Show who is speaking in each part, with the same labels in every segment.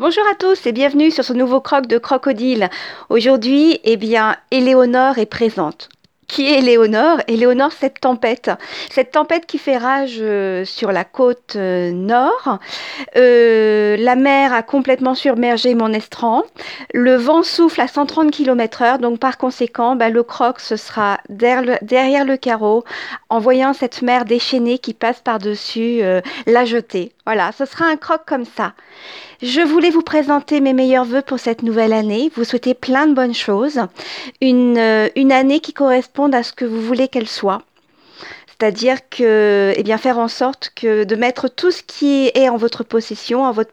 Speaker 1: Bonjour à tous et bienvenue sur ce nouveau croc de crocodile. Aujourd'hui, eh bien, Éléonore est présente qui est Éléonore Éléonore, cette tempête. Cette tempête qui fait rage euh, sur la côte euh, nord. Euh, la mer a complètement submergé mon estran. Le vent souffle à 130 km/h, donc par conséquent, bah, le croc, ce sera derrière le, carreau, en voyant cette mer déchaînée qui passe par-dessus la jetée. Voilà, ce sera un croc comme ça. Je voulais vous présenter mes meilleurs voeux pour cette nouvelle année. Vous souhaitez plein de bonnes choses. Une, une année qui à ce que vous voulez qu'elle soit. C'est-à-dire que, eh bien, faire en sorte que de mettre tout ce qui est en votre possession, en votre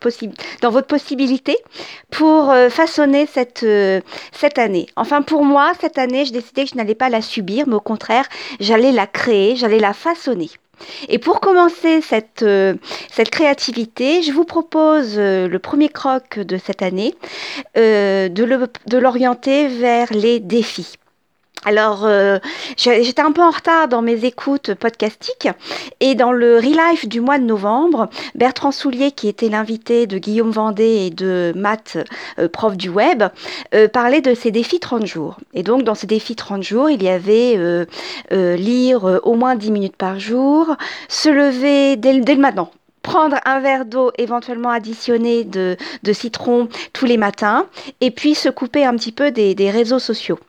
Speaker 1: dans votre possibilité, pour euh, façonner cette, euh, cette année. Enfin, pour moi, cette année, j'ai décidé que je n'allais pas la subir, mais au contraire, j'allais la créer, j'allais la façonner. Et pour commencer cette, euh, cette créativité, je vous propose le premier croc de cette année, de l'orienter vers les défis. Alors, euh, j'étais un peu en retard dans mes écoutes podcastiques et dans le Relife du mois de novembre, Bertrand Soulier, qui était l'invité de Guillaume Vendée et de Matt, euh, prof du web, euh, parlait de ces défis 30 jours. Et donc, dans ces défis 30 jours, il y avait lire au moins 10 minutes par jour, se lever dès, dès le matin, prendre un verre d'eau éventuellement additionné de, citron tous les matins et puis se couper un petit peu des réseaux sociaux.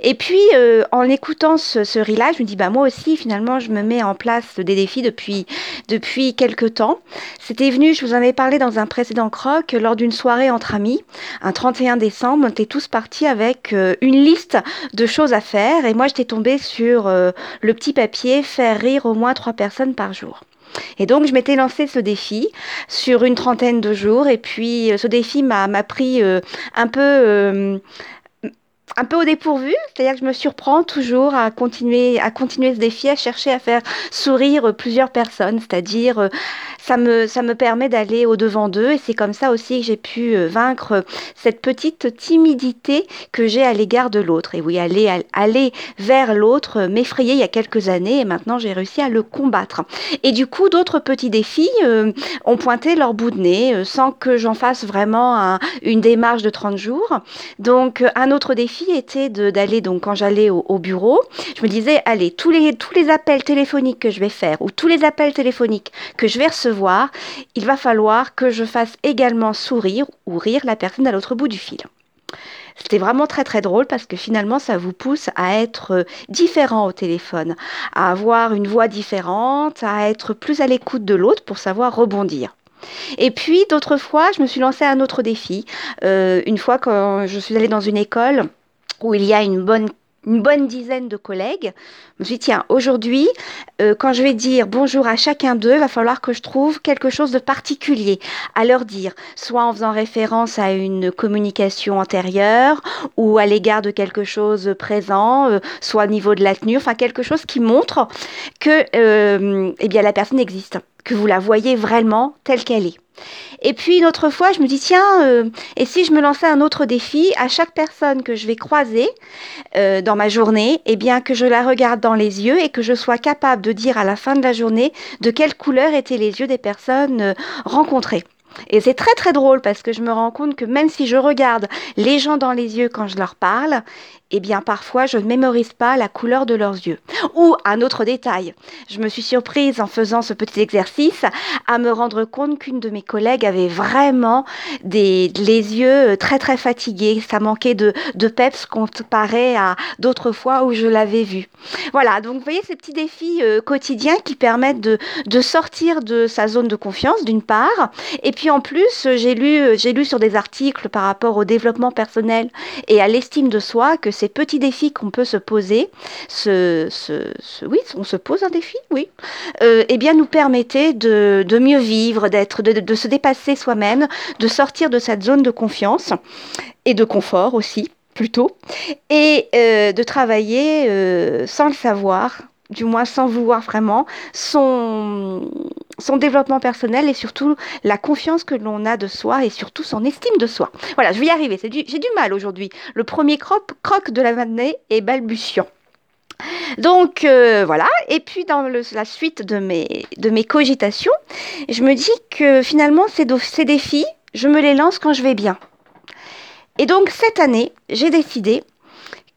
Speaker 1: Et puis, euh, en écoutant ce, ce je me dis, bah, moi aussi, finalement, je me mets en place des défis depuis, depuis quelques temps. C'était venu, je vous en avais parlé dans un précédent croc, lors d'une soirée entre amis, un 31 décembre, on était tous partis avec euh, une liste de choses à faire. Et moi, j'étais tombée sur euh, le petit papier, faire rire au moins trois personnes par jour. Et donc, je m'étais lancé ce défi sur une trentaine de jours. Et puis, ce défi m'a pris un peu un peu au dépourvu, c'est-à-dire que je me surprends toujours à continuer, à continuer ce défi, à chercher à faire sourire plusieurs personnes, c'est-à-dire euh, ça me, ça me permet d'aller au-devant d'eux et c'est comme ça aussi que j'ai pu euh, vaincre cette petite timidité que j'ai à l'égard de l'autre. Et oui, aller, aller vers l'autre euh, m'effrayait il y a quelques années et maintenant j'ai réussi à le combattre. Et du coup, d'autres petits défis ont pointé leur bout de nez sans que j'en fasse vraiment une démarche de 30 jours. Donc, un autre défi était d'aller, donc quand j'allais au, bureau, je me disais, allez, tous les, tous les appels téléphoniques que je vais faire ou tous les appels téléphoniques que je vais recevoir, il va falloir que je fasse également sourire ou rire la personne à l'autre bout du fil. C'était vraiment très très drôle parce que finalement ça vous pousse à être différent au téléphone, à avoir une voix différente, à être plus à l'écoute de l'autre pour savoir rebondir. Et puis d'autres fois, je me suis lancé un autre défi. Euh, une fois quand je suis allée dans une école, où il y a une bonne une bonne dizaine de collègues. Je me suis dit, tiens, aujourd'hui, euh, quand je vais dire bonjour à chacun d'eux, il va falloir que je trouve quelque chose de particulier à leur dire, soit en faisant référence à une communication antérieure ou à l'égard de quelque chose présent, euh, soit au niveau de la tenue, enfin quelque chose qui montre que euh, eh bien, la personne existe, que vous la voyez vraiment telle qu'elle est. Et puis une autre fois, je me dis, tiens, euh, et si je me lançais un autre défi à chaque personne que je vais croiser euh, dans ma journée, eh bien que je la regarde dans les yeux et que je sois capable de dire à la fin de la journée de quelle couleur étaient les yeux des personnes euh, rencontrées. Et c'est très très drôle parce que je me rends compte que même si je regarde les gens dans les yeux quand je leur parle, eh bien parfois je ne mémorise pas la couleur de leurs yeux. Ou un autre détail, je me suis surprise en faisant ce petit exercice à me rendre compte qu'une de mes collègues avait vraiment des, les yeux très très fatigués. Ça manquait de, de peps comparé à d'autres fois où je l'avais vue. Voilà, donc vous voyez ces petits défis euh, quotidiens qui permettent de, de sortir de sa zone de confiance d'une part, et puis en plus j'ai lu, j'ai lu sur des articles par rapport au développement personnel et à l'estime de soi que ces petits défis qu'on peut se poser, ce, oui, on se pose un défi, oui, euh, eh bien nous permettait de, mieux vivre, d'être, de, se dépasser soi-même, de sortir de cette zone de confiance et de confort aussi plutôt, et euh, de travailler euh, sans le savoir, du moins sans vouloir vraiment, son, son développement personnel et surtout la confiance que l'on a de soi et surtout son estime de soi. Voilà, je vais y arriver. J'ai du, mal aujourd'hui. Le premier croc, croc de la matinée est balbutiant. Donc euh, voilà, et puis dans la suite de mes, de mes cogitations, je me dis que finalement ces, ces défis, je me les lance quand je vais bien. Et donc cette année, j'ai décidé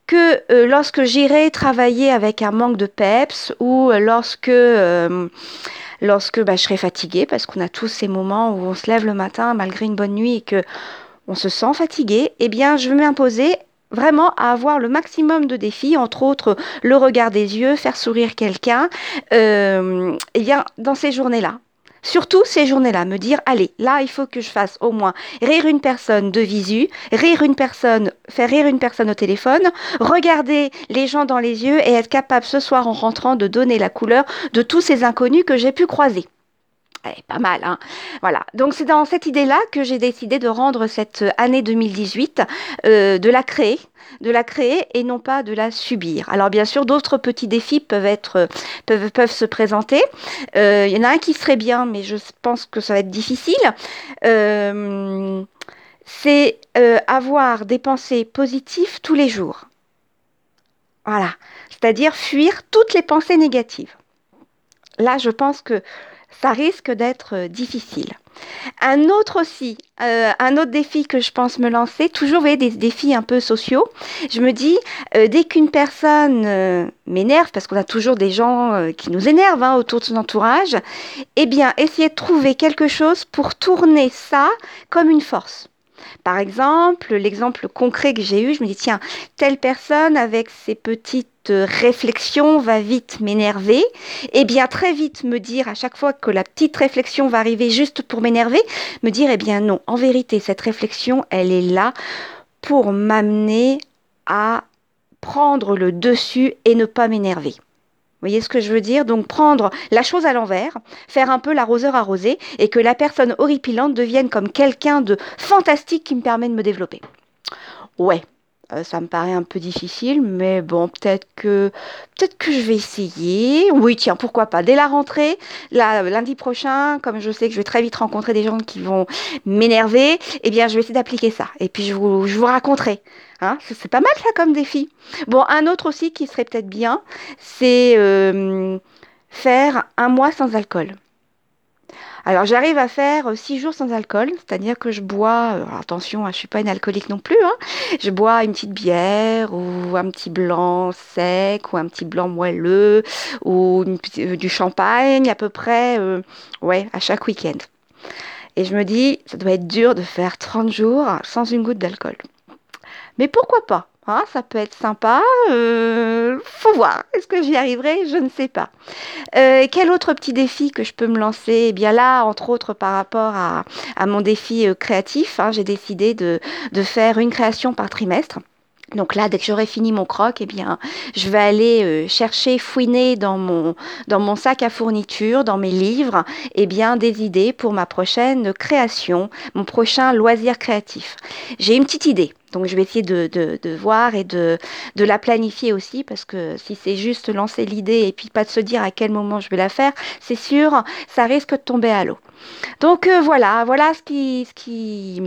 Speaker 1: que euh, lorsque j'irai travailler avec un manque de peps ou lorsque, euh, lorsque bah, je serai fatiguée, parce qu'on a tous ces moments où on se lève le matin malgré une bonne nuit et que on se sent fatigué, eh bien je vais m'imposer vraiment à avoir le maximum de défis, entre autres le regard des yeux, faire sourire quelqu'un, euh, eh bien dans ces journées-là. Surtout ces journées-là, me dire, allez, là, il faut que je fasse au moins rire une personne de visu, rire une personne, faire rire une personne au téléphone, regarder les gens dans les yeux et être capable ce soir en rentrant de donner la couleur de tous ces inconnus que j'ai pu croiser. Eh, pas mal, hein Voilà. Donc c'est dans cette idée-là que j'ai décidé de rendre cette année 2018, euh, de la créer, de la créer et non pas de la subir. Alors bien sûr, d'autres petits défis peuvent être, peuvent, se présenter. Euh, il y en a un qui serait bien, mais je pense que ça va être difficile. Euh, c'est avoir des pensées positives tous les jours. Voilà. C'est-à-dire fuir toutes les pensées négatives. Là, je pense que ça risque d'être euh, difficile. Un autre aussi, euh, un autre défi que je pense me lancer, toujours des défis un peu sociaux. Je me dis, euh, dès qu'une personne m'énerve, parce qu'on a toujours des gens qui nous énervent hein, autour de son entourage, eh bien, essayer de trouver quelque chose pour tourner ça comme une force. Par exemple, l'exemple concret que j'ai eu, je me dis, tiens, telle personne avec ses petites réflexions va vite m'énerver, et bien très vite me dire à chaque fois que la petite réflexion va arriver juste pour m'énerver, me dire, eh bien non, en vérité, cette réflexion, elle est là pour m'amener à prendre le dessus et ne pas m'énerver. Vous voyez ce que je veux dire? Donc prendre la chose à l'envers, faire un peu l'arroseur arrosé et que la personne horripilante devienne comme quelqu'un de fantastique qui me permet de me développer. Ouais, euh, ça me paraît un peu difficile, mais bon, peut-être que peut-être que je vais essayer. Oui, tiens, pourquoi pas. Dès la rentrée, lundi prochain, comme je sais que je vais très vite rencontrer des gens qui vont m'énerver, eh bien, je vais essayer d'appliquer ça. Et puis, je vous, je vous raconterai. Hein, c'est pas mal ça comme défi. Bon, un autre aussi qui serait peut-être bien, c'est euh, faire un mois sans alcool. Alors j'arrive à faire euh, six jours sans alcool, c'est-à-dire que je bois, euh, attention, hein, je suis pas une alcoolique non plus, hein, je bois une petite bière ou un petit blanc sec ou un petit blanc moelleux ou du champagne à peu près, ouais, à chaque week-end. Et je me dis, ça doit être dur de faire 30 jours sans une goutte d'alcool. Mais pourquoi pas? Hein, Ça peut être sympa. Euh, faut voir. Est-ce que j'y arriverai? Je ne sais pas. Euh, quel autre petit défi que je peux me lancer? Eh bien là, entre autres par rapport à, mon défi euh, créatif, hein, j'ai décidé de, de faire une création par trimestre. Donc là, dès que j'aurai fini mon croc, eh bien, je vais aller euh, chercher, fouiner dans mon, dans mon sac à fourniture, dans mes livres, eh bien, des idées pour ma prochaine création, mon prochain loisir créatif. J'ai une petite idée. Donc je vais essayer de, de, voir et de, de, la planifier aussi, parce que si c'est juste lancer l'idée et puis pas de se dire à quel moment je vais la faire, c'est sûr, ça risque de tomber à l'eau. Donc euh, voilà, voilà ce qui, ce qui,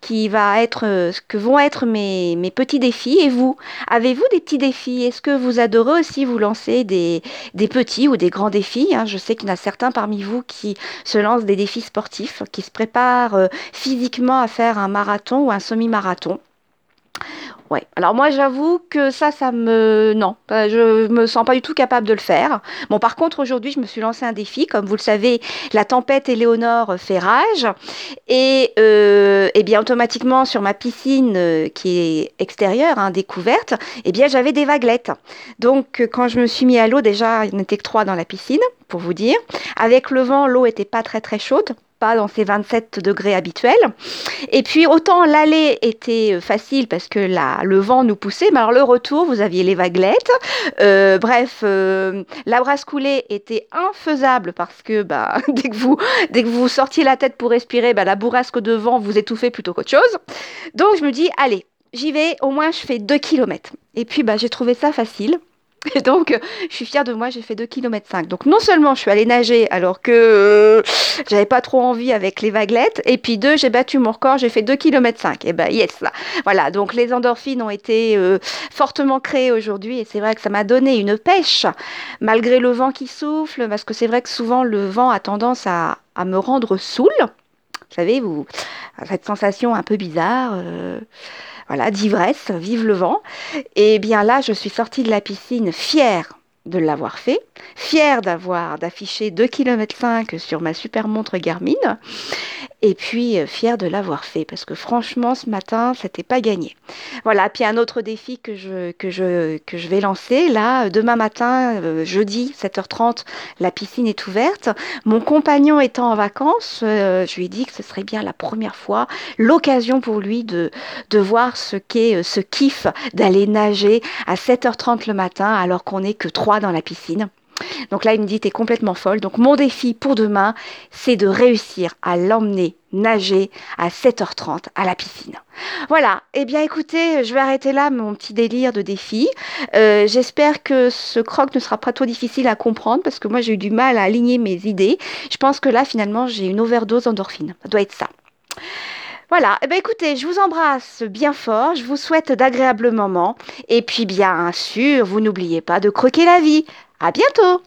Speaker 1: qui va être, euh, ce que vont être mes, mes petits défis. Et vous, avez-vous des petits défis? Est-ce que vous adorez aussi vous lancer des, des petits ou des grands défis hein? Je sais qu'il y en a certains parmi vous qui se lancent des défis sportifs, qui se préparent euh, physiquement à faire un marathon ou un semi-marathon. Ouais. Alors moi j'avoue que ça, ça me... Non, je me sens pas du tout capable de le faire. Bon par contre aujourd'hui je me suis lancé un défi. Comme vous le savez, la tempête Éléonore fait rage. Et, euh, et bien automatiquement sur ma piscine euh, qui est extérieure, hein, découverte, eh bien j'avais des vaguelettes. Donc quand je me suis mis à l'eau, déjà il n'était que trois dans la piscine pour vous dire. Avec le vent, l'eau était pas très très chaude pas dans ces 27 degrés habituels. Et puis autant l'aller était euh, facile parce que le vent nous poussait, mais alors le retour, vous aviez les vaguelettes. Euh, bref, euh, la brasse coulée était infaisable parce que bah, dès, que vous, dès que vous sortiez la tête pour respirer, bah, la bourrasque de vent vous étouffait plutôt qu'autre chose. Donc je me dis, allez, j'y vais, au moins je fais 2 km. Et puis bah, j'ai trouvé ça facile. Et donc, je suis fière de moi, j'ai fait 2 km 5. Donc, non seulement je suis allée nager alors que euh, j'avais pas trop envie avec les vaguelettes, et puis deux, j'ai battu mon record, j'ai fait 2 km 5. Et ben, yes, là. Voilà, donc les endorphines ont été euh, fortement créées aujourd'hui, et c'est vrai que ça m'a donné une pêche, malgré le vent qui souffle, parce que c'est vrai que souvent le vent a tendance à, à me rendre saoule. Vous savez, vous, cette sensation un peu bizarre, euh, voilà, d'ivresse, vive le vent. Et bien là, je suis sortie de la piscine fière de l'avoir fait, fière d'avoir d'afficher 2 km 5 sur ma super montre Garmin et puis euh, fière de l'avoir fait parce que franchement ce matin c'était pas gagné. Voilà, puis un autre défi que je vais lancer là demain matin euh, jeudi 7h30 la piscine est ouverte. Mon compagnon étant en vacances, euh, je lui ai dit que ce serait bien la première fois l'occasion pour lui de de voir ce qu'est ce kiff d'aller nager à 7h30 le matin alors qu'on n'est que trois dans la piscine. Donc là, il me dit, t'es complètement folle. Donc mon défi pour demain, c'est de réussir à l'emmener nager à 7h30 à la piscine. Voilà, eh bien écoutez, je vais arrêter là mon petit délire de défi. Euh, j'espère que ce croc ne sera pas trop difficile à comprendre parce que moi j'ai eu du mal à aligner mes idées. Je pense que là finalement j'ai une overdose d'endorphine. Ça doit être ça. Voilà, eh bien écoutez, je vous embrasse bien fort, je vous souhaite d'agréables moments. Et puis bien sûr, vous n'oubliez pas de croquer la vie. À bientôt